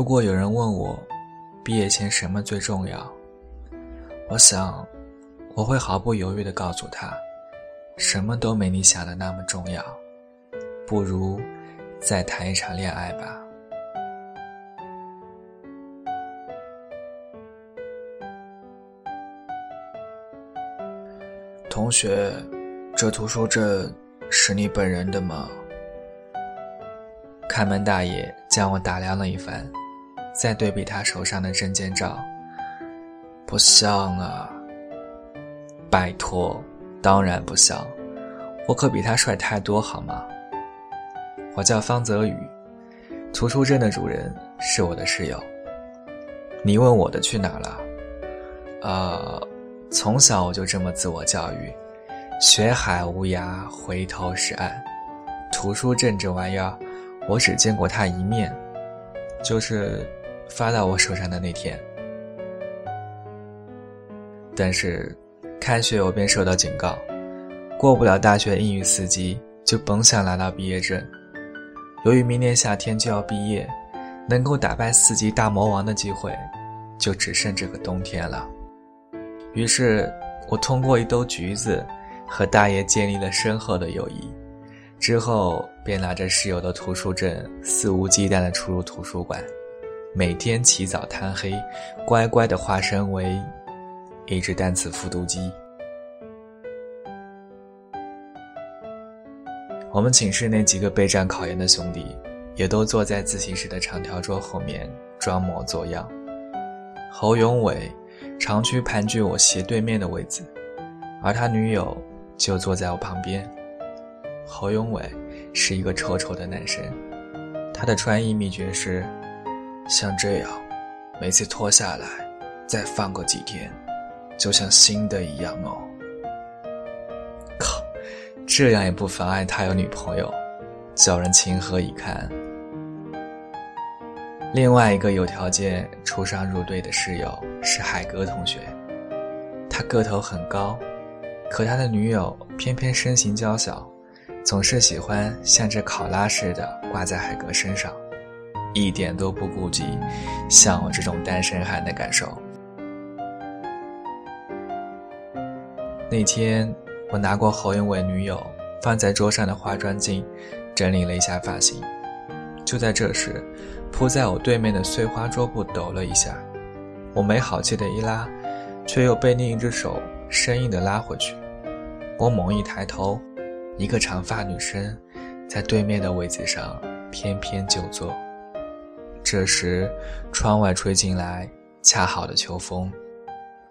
如果有人问我，毕业前什么最重要，我想，我会毫不犹豫地告诉他，什么都没你想的那么重要，不如再谈一场恋爱吧。同学，这图书证是你本人的吗？看门大爷将我打量了一番，再对比他手上的证件照，不像啊！拜托，当然不像，我可比他帅太多，好吗？我叫方泽宇，图书证的主人是我的室友。你问我的去哪了？呃。从小我就这么自我教育：学海无涯，回头是岸。图书证这玩意儿，我只见过它一面，就是发到我手上的那天。但是，开学我便受到警告，过不了大学英语四级，就甭想拿到毕业证。由于明年夏天就要毕业，能够打败四级大魔王的机会，就只剩这个冬天了。于是，我通过一兜橘子，和大爷建立了深厚的友谊。之后，便拿着室友的图书证，肆无忌惮地出入图书馆，每天起早贪黑，乖乖地化身为一只单词复读机。我们寝室那几个备战考研的兄弟，也都坐在自习室的长条桌后面装模作样。侯永伟。常去盘踞我斜对面的位置，而他女友就坐在我旁边。侯永伟是一个丑丑的男生，他的穿衣秘诀是像这样，每次脱下来再放个几天，就像新的一样哦。靠，这样也不妨碍他有女朋友，叫人情何以堪？另外一个有条件出山入队的室友是海哥同学，他个头很高，可他的女友偏偏身形娇小，总是喜欢像只考拉似的挂在海哥身上，一点都不顾及像我这种单身汉的感受。那天我拿过侯永伟女友放在桌上的化妆镜，整理了一下发型，就在这时。铺在我对面的碎花桌布抖了一下，我没好气的一拉，却又被另一只手生硬的拉回去。我猛一抬头，一个长发女生在对面的位子上翩翩就坐。这时，窗外吹进来恰好的秋风，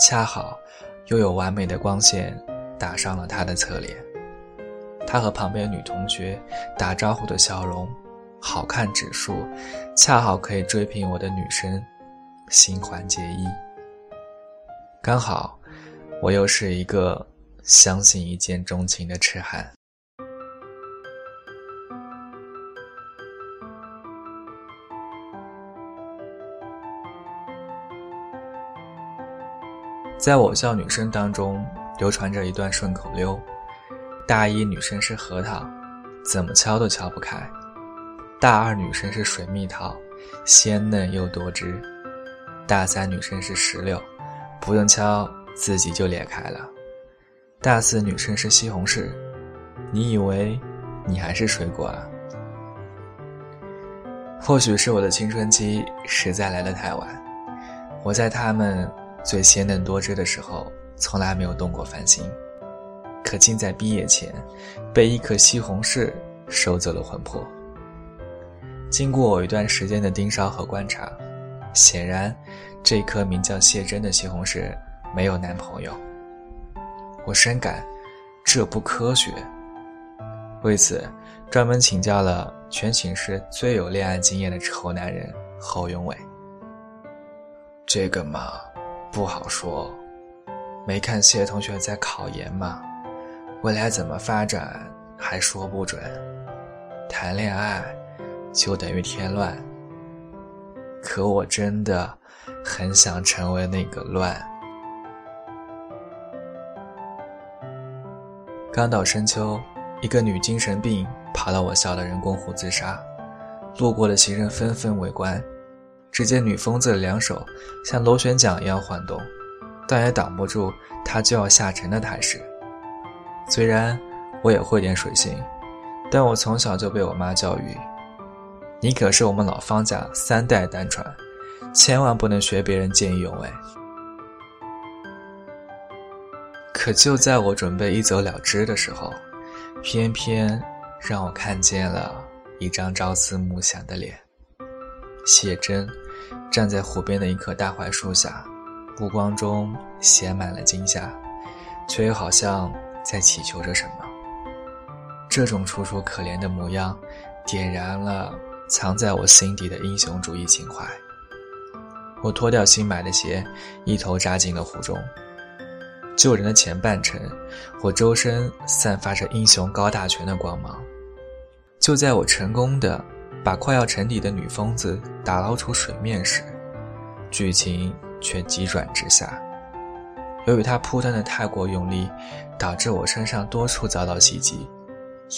恰好又有完美的光线打上了他的侧脸。他和旁边女同学打招呼的笑容。好看指数，恰好可以追平我的女生，心怀结衣。刚好，我又是一个相信一见钟情的痴汉。在我校女生当中，流传着一段顺口溜：大一女生是核桃，怎么敲都敲不开。大二女生是水蜜桃，鲜嫩又多汁；大三女生是石榴，不用敲自己就裂开了；大四女生是西红柿，你以为你还是水果啊？或许是我的青春期实在来得太晚，我在她们最鲜嫩多汁的时候从来没有动过凡心，可竟在毕业前被一颗西红柿收走了魂魄。经过我一段时间的盯梢和观察，显然，这颗名叫谢珍的西红柿没有男朋友。我深感这不科学，为此专门请教了全寝室最有恋爱经验的丑男人侯永伟。这个嘛，不好说，没看谢同学在考研吗？未来怎么发展还说不准，谈恋爱。就等于添乱，可我真的很想成为那个乱。刚到深秋，一个女精神病跑到我校的人工湖自杀，路过的行人纷纷围观，只见女疯子的两手像螺旋桨一样晃动，但也挡不住她就要下沉的态势。虽然我也会点水性，但我从小就被我妈教育：“你可是我们老方家三代单传，千万不能学别人见义勇为。”可就在我准备一走了之的时候，偏偏让我看见了一张朝思暮想的脸。谢真站在湖边的一棵大槐树下，目光中写满了惊吓，却又好像在祈求着什么。这种楚楚可怜的模样，点燃了藏在我心底的英雄主义情怀。我脱掉新买的鞋，一头扎进了湖中。救人的前半程，我周身散发着英雄高大全的光芒。就在我成功的把快要沉底的女疯子打捞出水面时，剧情却急转直下。由于她扑腾的太过用力，导致我身上多处遭到袭击，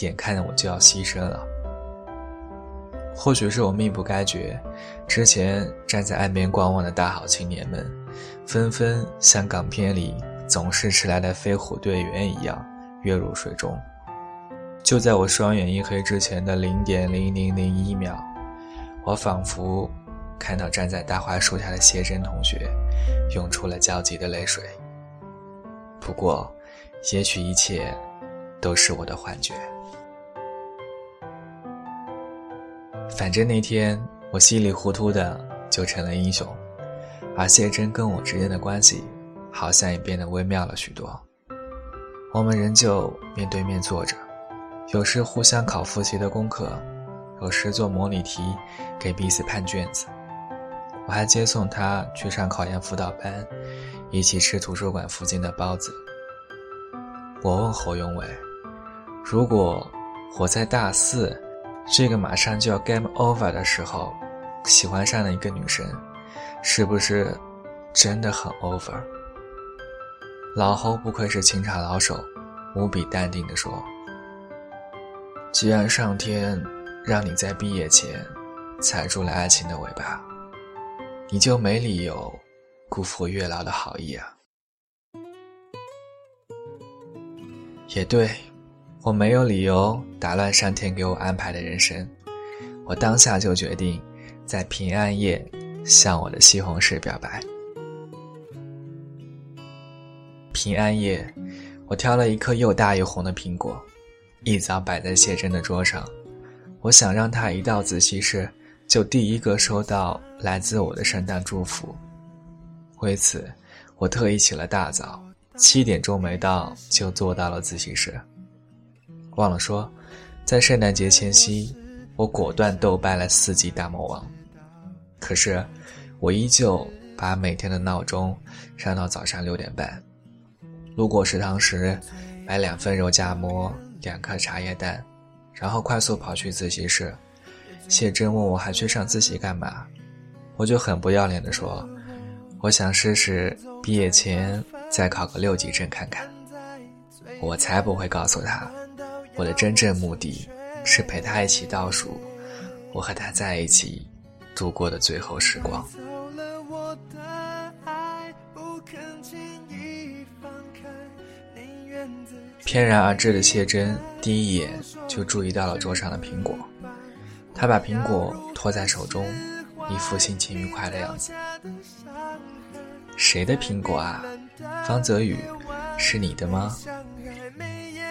眼看着我就要牺牲了。或许是我命不该绝，之前站在岸边观望的大好青年们，纷纷像港片里。总是迟来的飞虎队员一样跃入水中。就在我双眼一黑之前的零点零零零一秒，我仿佛看到站在大槐树下的谢真同学涌出了焦急的泪水。不过，也许一切都是我的幻觉。反正那天我稀里糊涂的就成了英雄，而谢真跟我之间的关系。好像也变得微妙了许多。我们仍旧面对面坐着，有时互相考复习的功课，有时做模拟题，给彼此判卷子。我还接送他去上考研辅导班，一起吃图书馆附近的包子。我问侯永伟：“如果我在大四，这个马上就要 game over 的时候，喜欢上了一个女生，是不是真的很 over？” 老侯不愧是情场老手，无比淡定地说：“既然上天让你在毕业前踩住了爱情的尾巴，你就没理由辜负月老的好意啊。”也对，我没有理由打乱上天给我安排的人生。我当下就决定，在平安夜向我的西红柿表白。平安夜，我挑了一颗又大又红的苹果，一早摆在谢真的桌上。我想让他一到自习室就第一个收到来自我的圣诞祝福。为此，我特意起了大早，七点钟没到就坐到了自习室。忘了说，在圣诞节前夕，我果断斗败了四级大魔王。可是，我依旧把每天的闹钟上到早上六点半。路过食堂时，买两份肉夹馍，两颗茶叶蛋，然后快速跑去自习室。谢真问我还去上自习干嘛，我就很不要脸地说：“我想试试毕业前再考个六级证看看。”我才不会告诉他，我的真正目的是陪他一起倒数，我和他在一起度过的最后时光。翩然而至的谢真第一眼就注意到了桌上的苹果，他把苹果托在手中，一副心情愉快的样子。谁的苹果啊？方泽宇，是你的吗？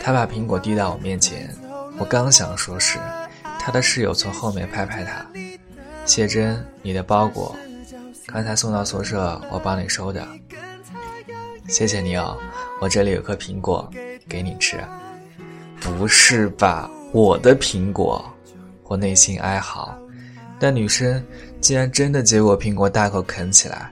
他把苹果递到我面前，我刚想说是，他的室友从后面拍拍他：“谢真，你的包裹，刚才送到宿舍，我帮你收的。谢谢你哦，我这里有颗苹果。”给你吃，不是吧？我的苹果，我内心哀嚎。但女生竟然真的接过苹果，大口啃起来。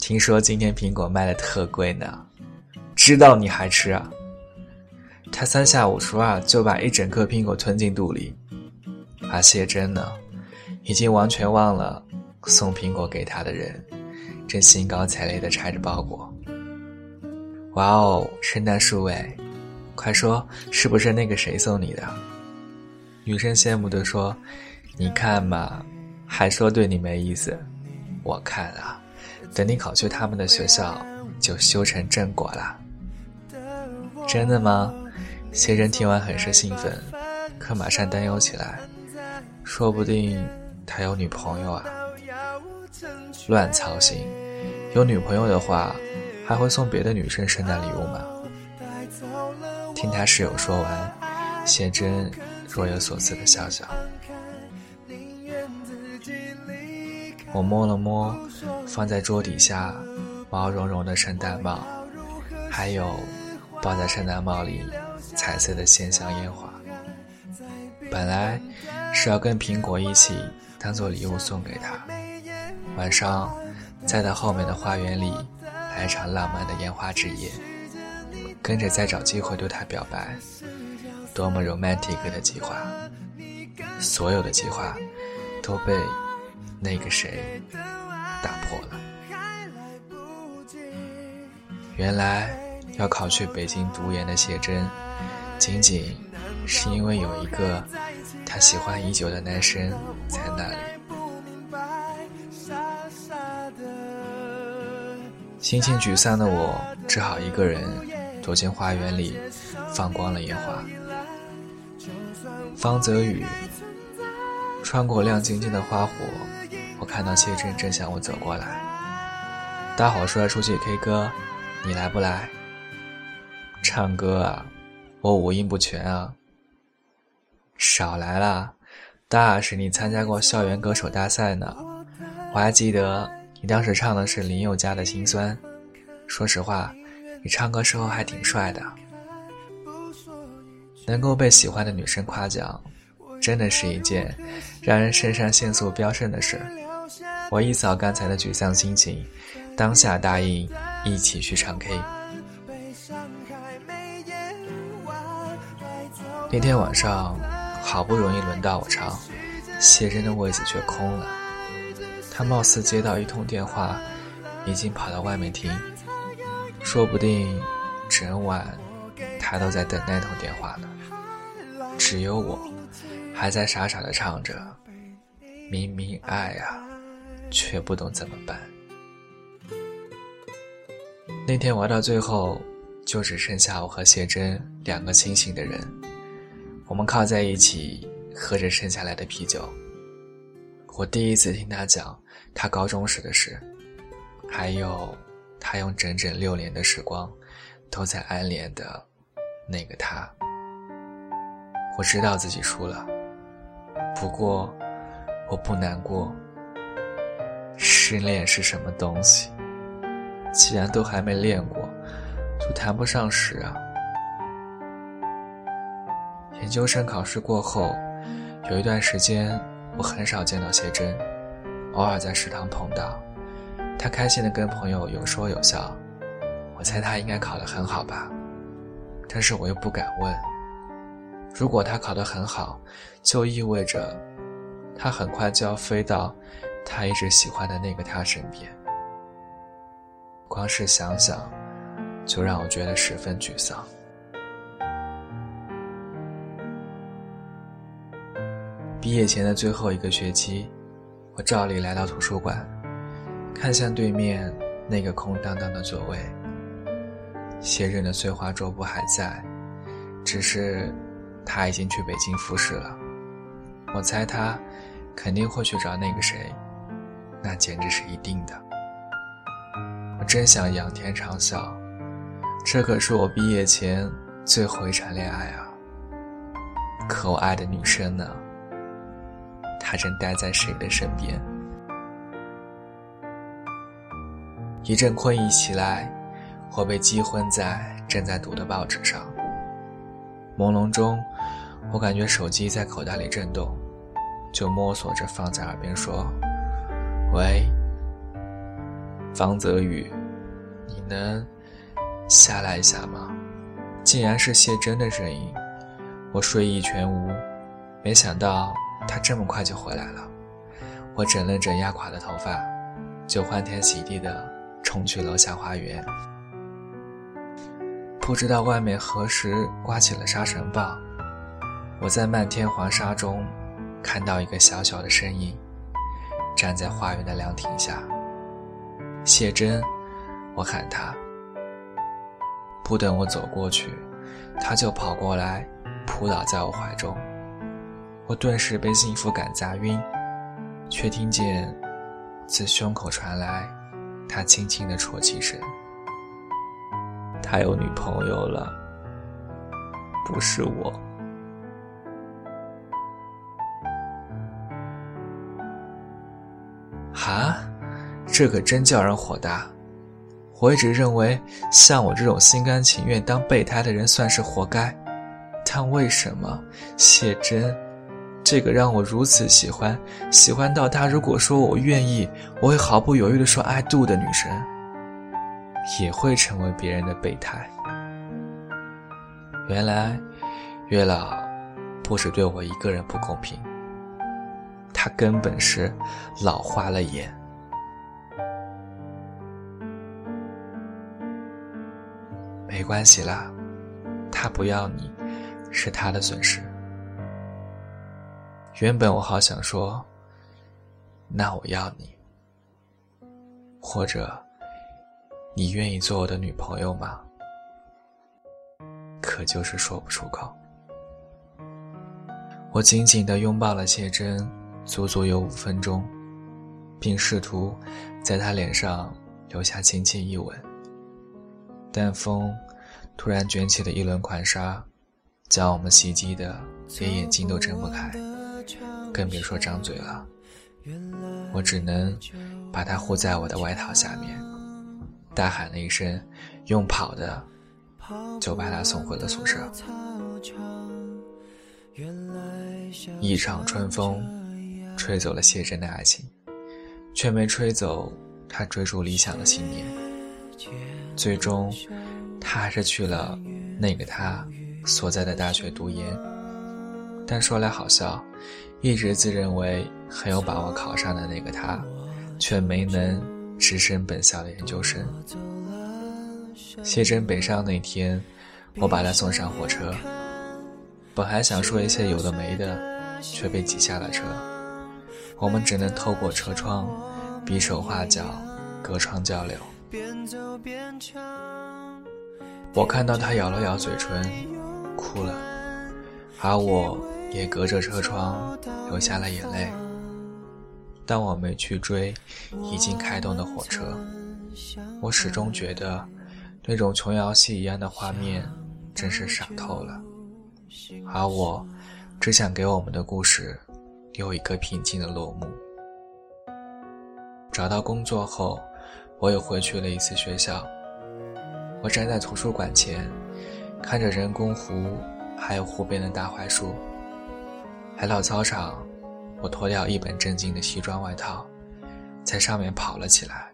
听说今天苹果卖的特贵呢，知道你还吃啊？他三下五除二就把一整颗苹果吞进肚里。而谢真呢，已经完全忘了送苹果给他的人，正兴高采烈地拆着包裹。哇哦，圣诞树哎，快说是不是那个谁送你的？女生羡慕地说：“你看嘛，还说对你没意思。”我看啊，等你考去他们的学校，就修成正果了。真的吗？谢真听完很是兴奋，可马上担忧起来，说不定他有女朋友啊。乱操心，有女朋友的话，还会送别的女生圣诞礼物吗？听他室友说完，谢真若有所思的笑笑。我摸了摸放在桌底下毛茸茸的圣诞帽，还有包在圣诞帽里彩色的鲜香烟花。本来是要跟苹果一起当做礼物送给他，晚上再到后面的花园里来一场浪漫的烟花之夜，跟着再找机会对他表白。多么 romantic 的计划！所有的计划都被。那个谁打破了？原来要考去北京读研的谢真，仅仅是因为有一个她喜欢已久的男生在那里。心情沮丧的我，只好一个人躲进花园里，放光了烟花。方泽宇穿过亮晶晶的花火。我看到谢真正向我走过来，大伙说要出去 K 歌，你来不来？唱歌啊，我五音不全啊。少来了，大是你参加过校园歌手大赛呢，我还记得你当时唱的是林宥嘉的心酸。说实话，你唱歌时候还挺帅的。能够被喜欢的女生夸奖，真的是一件让人肾上腺素飙升的事。我一扫刚才的沮丧心情，当下答应一起去唱 K。那天晚上，好不容易轮到我唱，谢真的位子却空了。他貌似接到一通电话，已经跑到外面听，说不定整晚他都在等那通电话呢。只有我，还在傻傻的唱着，明明爱啊。却不懂怎么办。那天玩到最后，就只剩下我和谢真两个清醒的人。我们靠在一起，喝着剩下来的啤酒。我第一次听他讲他高中时的事，还有他用整整六年的时光都在暗恋的那个他。我知道自己输了，不过我不难过。失恋是什么东西？既然都还没练过，就谈不上时啊。研究生考试过后，有一段时间我很少见到谢真，偶尔在食堂碰到，她开心的跟朋友有说有笑。我猜她应该考得很好吧，但是我又不敢问。如果她考得很好，就意味着她很快就要飞到。他一直喜欢的那个他身边，光是想想，就让我觉得十分沮丧。毕业前的最后一个学期，我照例来到图书馆，看向对面那个空荡荡的座位。卸任的碎花桌布还在，只是他已经去北京复试了。我猜他肯定会去找那个谁。那简直是一定的。我真想仰天长啸，这可是我毕业前最后一场恋爱啊！可我爱的女生呢？他正待在谁的身边？一阵困意袭来，我被击昏在正在读的报纸上。朦胧中，我感觉手机在口袋里震动，就摸索着放在耳边说。喂，方泽宇，你能下来一下吗？竟然是谢真的声音，我睡意全无，没想到他这么快就回来了。我整了整压垮的头发，就欢天喜地的冲去楼下花园。不知道外面何时刮起了沙尘暴，我在漫天黄沙中看到一个小小的身影。站在花园的凉亭下。谢珍，我喊她。不等我走过去，她就跑过来，扑倒在我怀中。我顿时被幸福感砸晕，却听见自胸口传来他轻轻的啜泣声。他有女朋友了，不是我。哈，这可真叫人火大！我一直认为像我这种心甘情愿当备胎的人算是活该，但为什么谢真，这个让我如此喜欢，喜欢到他如果说我愿意，我会毫不犹豫的说 I do 的女神？也会成为别人的备胎。原来，月老不止对我一个人不公平，他根本是老花了眼。没关系啦，他不要你，是他的损失。原本我好想说，那我要你，或者。你愿意做我的女朋友吗？可就是说不出口。我紧紧地拥抱了谢珍，足足有五分钟，并试图在她脸上留下轻轻一吻。但风突然卷起了一轮狂沙，将我们袭击的连眼睛都睁不开，更别说张嘴了。我只能把她护在我的外套下面。大喊了一声，用跑的，就把他送回了宿舍。一场春风，吹走了谢珍的爱情，却没吹走他追逐理想的信念。最终，他还是去了那个他所在的大学读研。但说来好笑，一直自认为很有把握考上的那个他，却没能。直升本校的研究生。谢珍北上那天，我把他送上火车。本还想说一些有的没的，却被挤下了车。我们只能透过车窗，比手画脚，隔窗交流。我看到他咬了咬嘴唇，哭了，而我也隔着车窗流下了眼泪。但我没去追已经开动的火车，我始终觉得那种琼瑶戏一样的画面真是傻透了。而我只想给我们的故事留一个平静的落幕。找到工作后，我又回去了一次学校。我站在图书馆前，看着人工湖，还有湖边的大槐树，来到操场。我脱掉一本正经的西装外套，在上面跑了起来，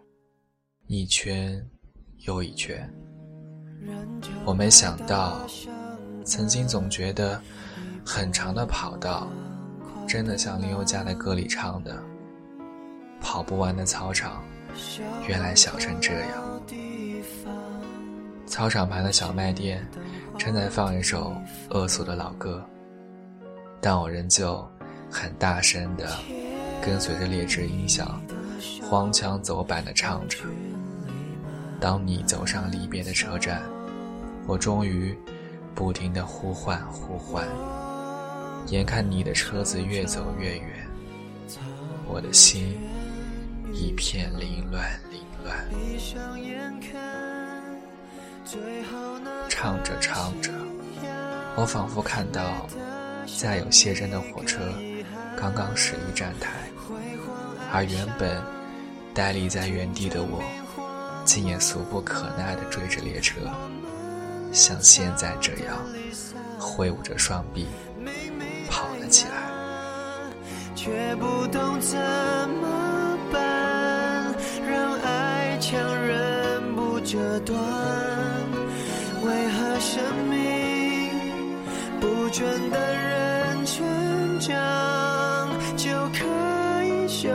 一圈又一圈。我没想到，曾经总觉得很长的跑道，真的像林宥嘉的歌里唱的：“跑不完的操场，原来小成这样。”操场旁的小卖店正在放一首恶俗的老歌，但我仍旧。很大声的，跟随着劣质音响，荒腔走板的唱着。当你走上离别的车站，我终于不停的呼唤呼唤。眼看你的车子越走越远，我的心一片凌乱凌乱。唱着唱着，我仿佛看到再有谢珍的火车。刚刚驶离站台，而原本呆立在原地的我，竟也俗不可耐地追着列车，像现在这样挥舞着双臂跑了起来。却不懂怎么办，让爱强忍不折断，为何生命不准的人想就可以修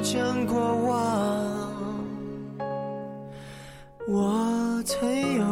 正过往我曾有